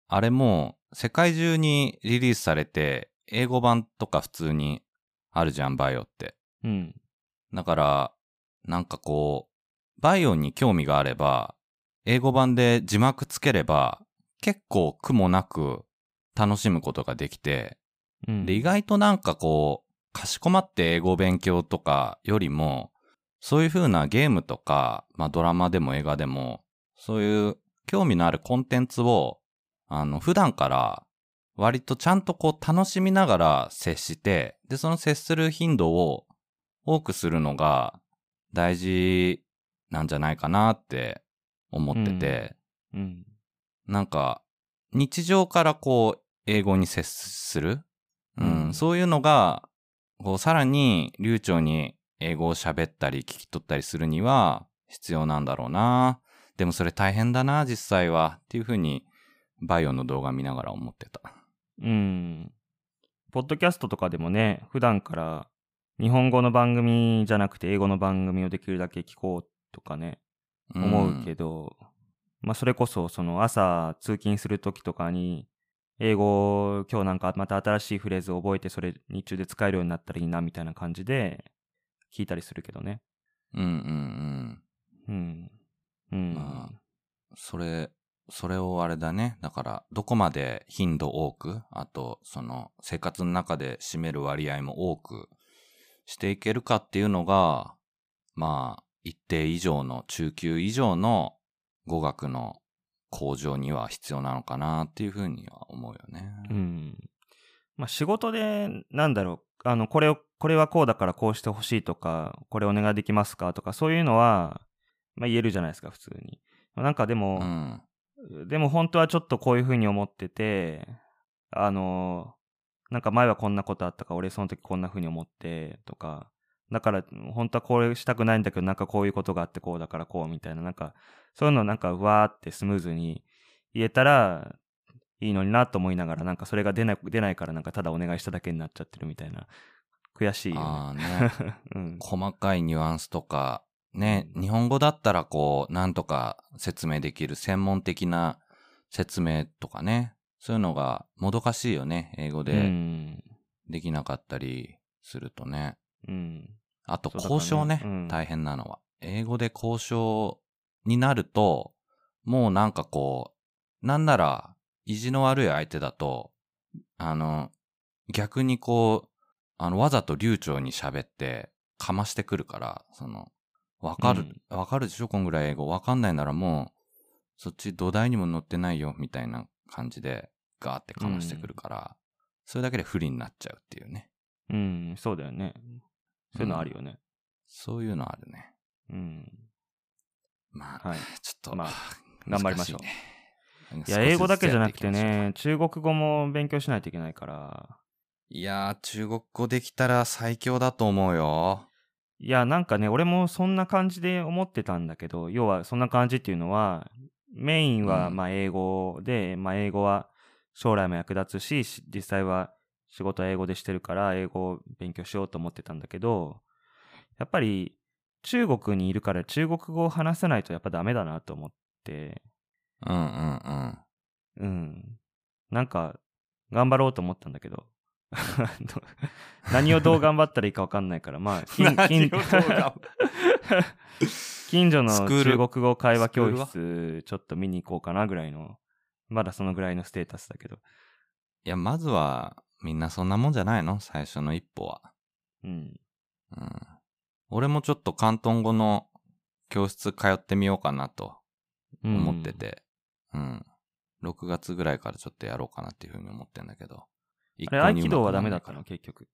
あれもう世界中にリリースされて、英語版とか普通にあるじゃん、バイオって。うんだから、なんかこう、バイオに興味があれば、英語版で字幕つければ、結構苦もなく楽しむことができて、うんで、意外となんかこう、かしこまって英語勉強とかよりも、そういう風なゲームとか、まあドラマでも映画でも、そういう興味のあるコンテンツを、あの、普段から割とちゃんとこう楽しみながら接して、で、その接する頻度を多くするのが大事なんじゃないかなって思ってて、うんなんか、日常からこう、英語に接する？うん、うんそういうのが、こう、さらに流暢に英語を喋ったり聞き取ったりするには必要なんだろうな。でもそれ大変だな、実際は。っていうふうに、バイオの動画見ながら思ってた。うん。ポッドキャストとかでもね、普段から日本語の番組じゃなくて英語の番組をできるだけ聞こうとかね、思うけど、まあそれこそその朝通勤するときとかに、英語今日なんかまた新しいフレーズを覚えてそれ日中で使えるようになったらいいなみたいな感じで聞いたりするけどね。うんうんうん。うん。うん。まそれ、それをあれだね。だから、どこまで頻度多く、あと、その、生活の中で占める割合も多くしていけるかっていうのが、まあ、一定以上の、中級以上の語学の向上には必要なのかなっていうふうには思うよね。うん。まあ仕事で、なんだろう、あの、これを、これはこうだからこうしてほしいとか、これお願いできますかとか、そういうのは、まあ言えるじゃないですか、普通に。なんかでも、うん。でも本当はちょっとこういうふうに思ってて、あの、なんか前はこんなことあったから、俺その時こんなふうに思って、とか、だから本当はこれしたくないんだけど、なんかこういうことがあってこうだからこうみたいな、なんか、そういうのなんかわーってスムーズに言えたらいいのになと思いながら、なんかそれが出ない、出ないからなんかただお願いしただけになっちゃってるみたいな、悔しいよああね。ね。*laughs* うん。細かいニュアンスとか、ね、日本語だったらこう、なんとか説明できる専門的な説明とかね、そういうのがもどかしいよね。英語うでん。できなかったりするとね。うん。あと交渉ね、うん大変なのは。英語で交渉になると、もうなんかこう、なんなら、意地の悪い相手だと、あの、逆にこう、あの、わざと流暢に喋って、かましてくるから、その、わかる、わ、かるでしょ？こんぐらい英語。わかんないならもう、そっち土台にも乗ってないよ、みたいな感じで、ガーってかましてくるから、それだけで不利になっちゃうっていうね。うん、そうだよね。そういうのあるよね。そういうのあるね。うん。まあ、はい。ちょっと、まあ頑張りましょう難いねいや、英語だけじゃなくて。ね、中国語も勉強しないといけないから。ういやー、中国語できたら最強だと思うよ。いや、なんかね、俺もそんな感じで思ってたんだけど、要はそんな感じっていうのは、メインはうんまあ英語で、まあ英語は将来も役立つし、し実際は仕事は英語でしてるから、英語を勉強しようと思ってたんだけど、やっぱり中国にいるから中国語を話せないとやっぱダメだなと思って、うんうんうん。うん。なんか、頑張ろうと思ったんだけど、*laughs* 何をどう頑張ったらいいか分かんないから、まあ、近近 *laughs* *laughs* 近所の中国語会話教ス室、ちょっと見に行こうかなぐらいの、まだそのぐらいのステータスだけど。いや、まずは、みんなそんなもんじゃないの？最初の一歩は。うん。うん。俺もちょっと広東語の教室通ってみようかなとうん思って。て。うん。6月ぐらいからちょっとやろうかなっていうふうに思ってんだけど。一あれ、合気道はダメだったの結局。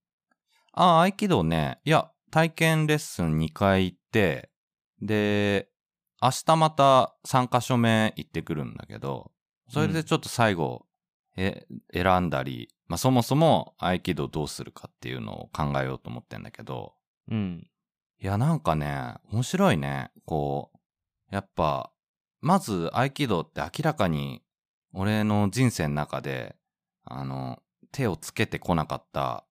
ああ、合気道ね。いや、体験レッスン2回行って、で、明日また3箇所目行ってくるんだけど、それでちょっと最後、え、選んだり、まあそもそも合気道どうするかっていうのを考えようと思ってんだけど、うん。いや、なんかね、面白いね。こう、やっぱ、まず合気道って明らかに、俺の人生の中で、あの、手をつけてこなかった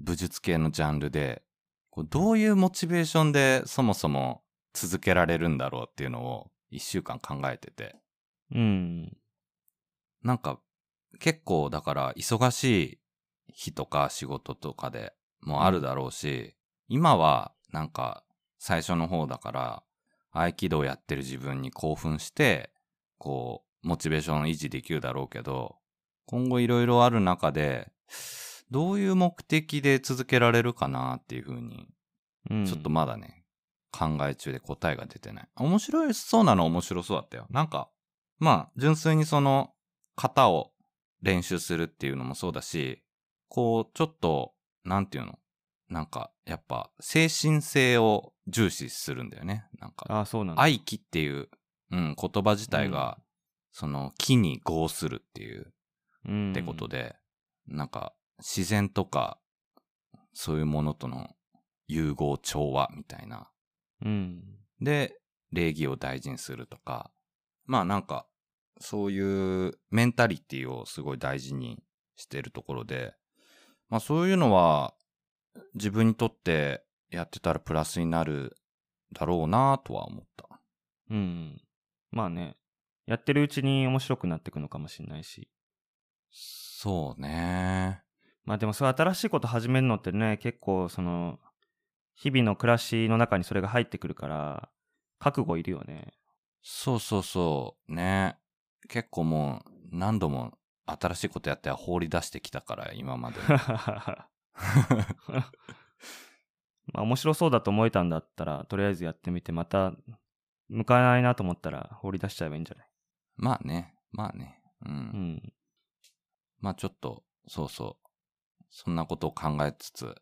武術系のジャンルで、こうどういうモチベーションでそもそも続けられるんだろうっていうのを一週間考えてて。うん。なんか、結構だから忙しい日とか仕事とかでもあるだろうし、今はなんか最初の方だから合気道やってる自分に興奮して、こう、モチベーション維持できるだろうけど、今後いろいろある中で、どういう目的で続けられるかなっていうふうに、うん。ちょっとまだね、考え中で答えが出てない。面白いそうなのは面白そうだったよ。なんか、まあ、純粋にその、型を練習するっていうのもそうだし、こう、ちょっと、なんていうの？なんか、やっぱ、精神性を重視するんだよね。なんか、ああ、そうなんだ。愛気っていう、うん、言葉自体が、その、気に合するっていう、うん。ってことで、なんか、自然とか、そういうものとの融合調和みたいな。うん。で、礼儀を大事にするとか、まあなんか、そういうメンタリティをすごい大事にしてるところで、まあそういうのは自分にとってやってたらプラスになるだろうなとは思った。うん。まあね、やってるうちに面白くなっていくのかもしれないし。そうね。まあでもそう新しいこと始めるのってね、結構その、日々の暮らしの中にそれが入ってくるから、覚悟いるよね。そうそうそう。ね。結構もう何度も新しいことやっては放り出してきたから、今まで。*laughs* まあ面白そうだと思えたんだったら、とりあえずやってみて、また、向かないなと思ったら放り出しちゃえばいいんじゃない？まあね。まあね。う。うんん。まあちょっと、そうそう。そんなことを考えつつ、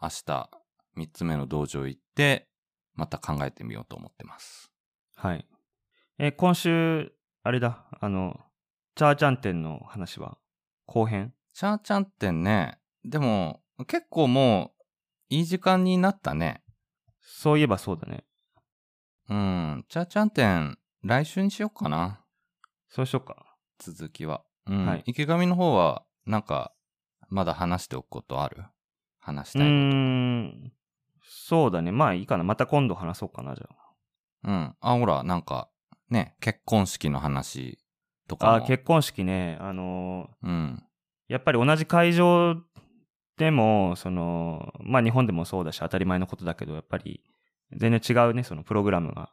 明日、三つ目の道場行って、また考えてみようと思ってます。はい。え、今週、あれだ、あの、チャーチャン店の話は、後編？チャーチャン店ね、でも、結構もう、いい時間になったね。そういえばそうだね。うん。チャーチャン店、来週にしようかな。そうしようか。続きは。うん。はい池上の方は、なんか、まだ話しておくことある？話しうーたいこん。そうだね。まあいいかな。また今度話そうかな、じゃあ。と。うん。あ、ほら、なんか、ね、結婚式の話、とかも。あ、結婚式ね、あのうん。やっぱり同じ会場でも、その、まあ日本でもそうだし当たり前のことだけど、やっぱり全然違うね、そのプログラムが。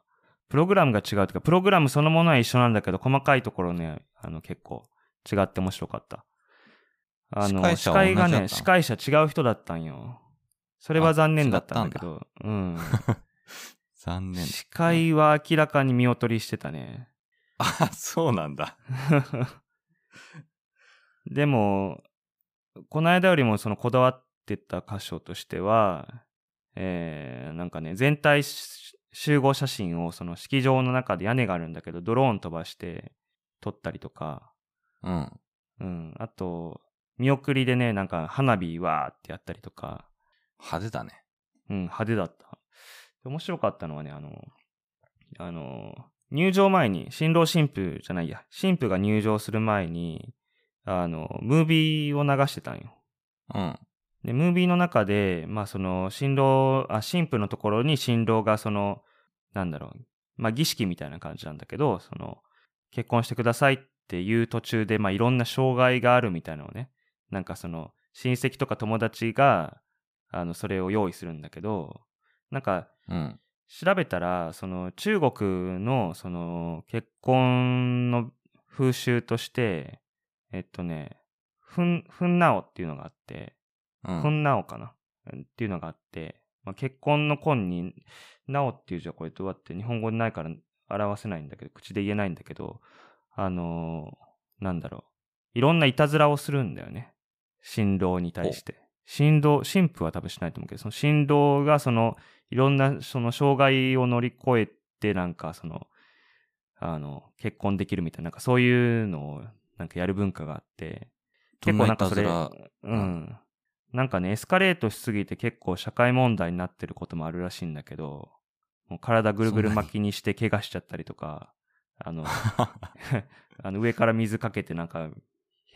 プログラムが違うというか、プログラムそのものは一緒なんだけど、細かいところね、あの結構違って面白かった。あの、司司会がね、司会者違う人だったんよ。それは残念だったんだけど、うん。*laughs* 残念。司会は明らかに見劣りしてたね。あ、そうなんだ。*laughs* でも、この間よりもそのこだわってた箇所としては、えー、なんかね、全体し集合写真をその式場の中で屋根があるんだけど、ドローン飛ばして撮ったりとか、うん。うん、あと、見送りでね、なんか花火わーってやったりとか、派手だね。うん、派手だった。面白かったのはね、あの、あの、入場前に、新郎新婦じゃないや、新婦が入場する前に、あの、ムービーを流してたんよ。うん。で、ムービーの中で、まあその、新郎、あ、新婦のところに新郎がその、なんだろう、まあ儀式みたいな感じなんだけど、その、結婚してくださいっていう途中で、まあいろんな障害があるみたいなのをね、なんかその、親戚とか友達が、あの、それを用意するんだけど、なんか、うん。調べたら、その中国のその結婚の風習として、えっとね、ふん、ふんなおっていうのがあって、うん。ふんなおかな？っていうのがあって、まあ、結婚の婚に、なおっていう字はこれどうやって日本語でないから表せないんだけど、口で言えないんだけど、あのーなんだろう。いろんないたずらをするんだよね。新郎に対して。新郎、新婦は多分しないと思うけど、その新郎がその、いろんなその障害を乗り越えて、なんかその、あの、結婚できるみたいな、なんかそういうのをなんかやる文化があって、結構なんかそれ、うん。なんかね、エスカレートしすぎて結構社会問題になってることもあるらしいんだけど、もう体ぐるぐる巻きにして怪我しちゃったりとか、あの、*laughs* *laughs* あの上から水かけてなんか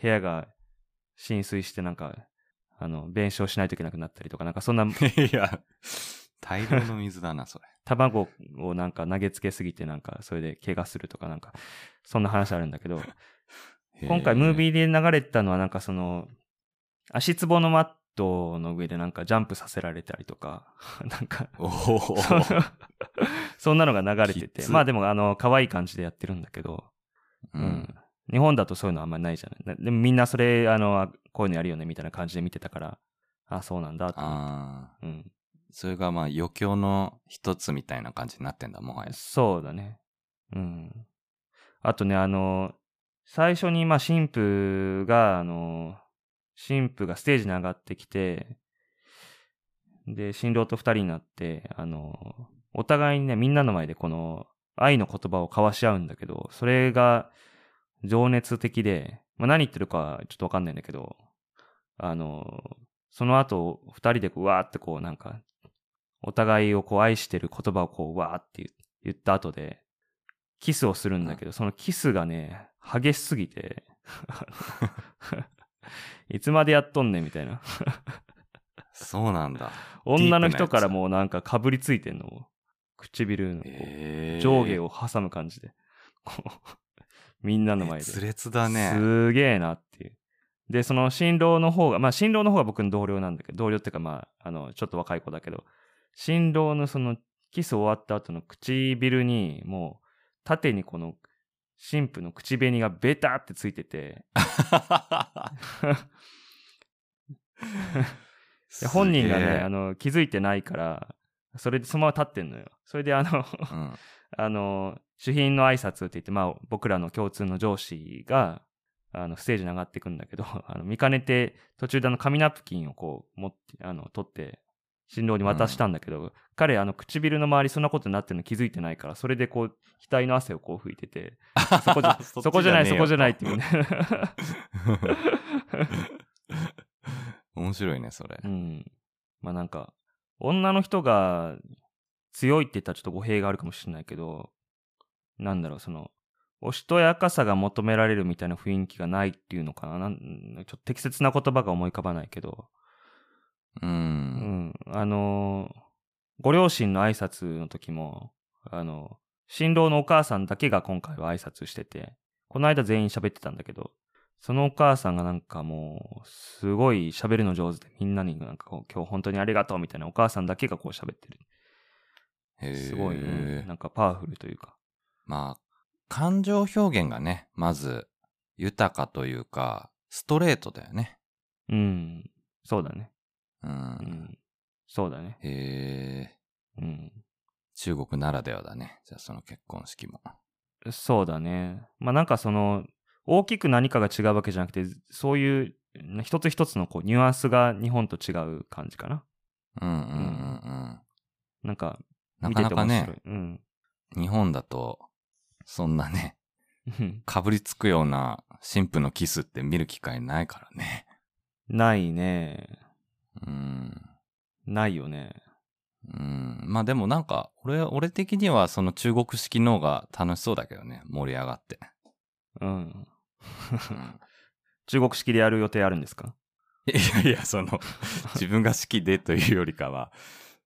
部屋が浸水してなんか、あの、弁償しないといけなくなったりとか、なんかそんな *laughs* いや、大量の水だな、それ。卵をなんか投げつけすぎてなんかそれで怪我するとかなんか、そんな話あるんだけど、今回ムーー。ビーで流れてたのはなんかその、足つぼのマットの上でなんかジャンプさせられたりとか、*laughs* なんか。そんなのが流れてて、まあでもあの、可愛い感じでやってるんだけど、ううんん。日本だとそういうのあんまりないじゃない？でもみんなそれ、あの、あこういうのやるよねみたいな感じで見てたから、あ、そうなんだと思って。ああ。うん。それがまあ余興の一つみたいな感じになってんだ、もはや。そうだね。うん。あとね、あの、最初に、まあ、神父が、あの、神父がステージに上がってきて、で、新郎と二人になって、あの、お互いにね、みんなの前でこの、愛の言葉を交わし合うんだけど、それが情熱的で、まあ、何言ってるかちょっとわかんないんだけど、あの、その後、二人でこう、わーってこう、なんか、お互いをこう愛してる言葉をこう、わーって言った後で、キスをするんだけど、そのキスがね、激しすぎて、*laughs* *laughs* いつまでやっとんねんみたいな。そうなんだ。*laughs* 女の人からもうなんかかぶりついてんの。唇のえー、上下を挟む感じで。*laughs* みんなの前で。熱烈だね。すげえなっていう。で、その新郎の方が、まあ新郎の方が僕の同僚なんだけど、同僚っていうかまあ、あの、ちょっと若い子だけど、新郎のそのキス終わった後の唇に、もう、縦にこの、新婦の口紅がベタってついてて、*laughs* で本人がね、あの、の、気づいてないから、それでそのまま立ってんのよ。それであの、うん、*laughs* あの、主賓の挨拶って言って、まあ、僕らの共通の上司が、あの、ステージに上がっていくんだけど、*laughs* あの、見かねて、途中であの、紙ナプキンをこう、持って、あの、取って、新郎に渡したんだけど、彼、あの、唇の周りそんなことになってるの気づいてないから、それでこう、額の汗をこう拭いてて、*laughs* そこじゃ、そこじゃない、そこじゃないっていうね。*laughs* 面白いね、それう。ん。まあなんか、女の人が強いって言ったらちょっと語弊があるかもしれないけど、なんだろう、その、おしとやかさが求められるみたいな雰囲気がないっていうのかな。なんちょっと適切な言葉が思い浮かばないけど、う。うんん。あの、ご両親の挨拶の時も、あの、新郎のお母さんだけが今回は挨拶してて、この間全員喋ってたんだけど、そのお母さんがなんかもう、すごい喋るの上手で、みんなになんかこう、今日本当にありがとうみたいなお母さんだけがこう喋ってる。へすごい、うんなんかパワフルというか。まあ、感情表現がね、まず、豊かというか、ストレートだよね。うん。そうだね。う。うんん。そうだね。へえ、うん。中国ならではだね。じゃあその結婚式も。そうだね。まあなんかその、大きく何かが違うわけじゃなくて、そういう一つ一つのこうニュアンスが日本と違う感じかな。うんうんうんうん。なんか、なかなかねうん。日本だと、そんなね、うんかぶりつくような神父のキスって見る機会ないからね。ないね。うん。ないよね。うん。まあでもなんか、俺、俺的にはその中国式の方が楽しそうだけどね。盛り上がって。うん。うん中国式でやる予定あるんですか？いやいや、その、自分が好きでというよりかは、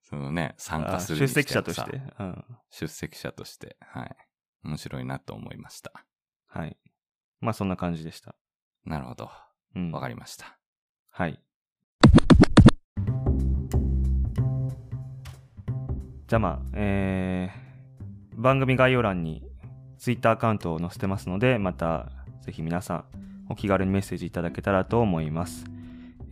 そのね、参加する出席者とさして？うん。出席者として、はい。面白いなと思いました。はい。まあそんな感じでした。なるほど。うん。わかりました。はい。じゃあまあ、えー、番組概要欄に Twitter アカウントを載せてますので、またぜひ皆さんお気軽にメッセージいただけたらと思います。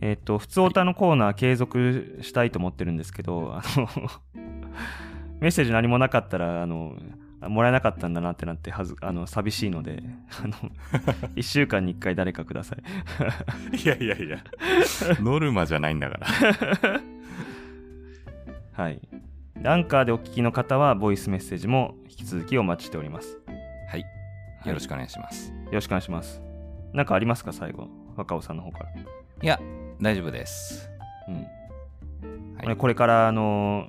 えっ、と、普通オタのコーナー継続したいと思ってるんですけど、あの、メッセージ何もなかったら、あの、あもらえなかったんだなってなってはず、あの、寂しいので、あの、*laughs* 1週間に1回誰かください。いやいやいや、*laughs* ノルマじゃないんだから。はい。でアンカーでお聞きの方は、ボイスメッセージも引き続きお待ちしております。はい。はいよろしくお願いします。よろしくお願いします。なんかありますか、最後？若尾さんの方から。いや、大丈夫です。うん。はい。これから、あの、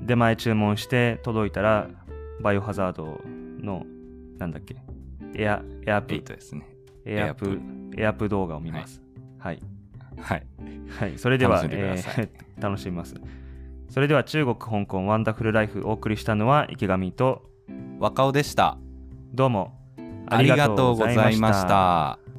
出前注文して届いたら、バイオハザードの、なんだっけ、エア、エアプ8、ですね。エアプ、エアプ動画を見ます。はい。はい。はい。それでは、えー *laughs* 楽しみます。それでは、中国、香港、ワンダフルライフお送りしたのは、池上と、若尾でした。どうもありがとうございまし。た。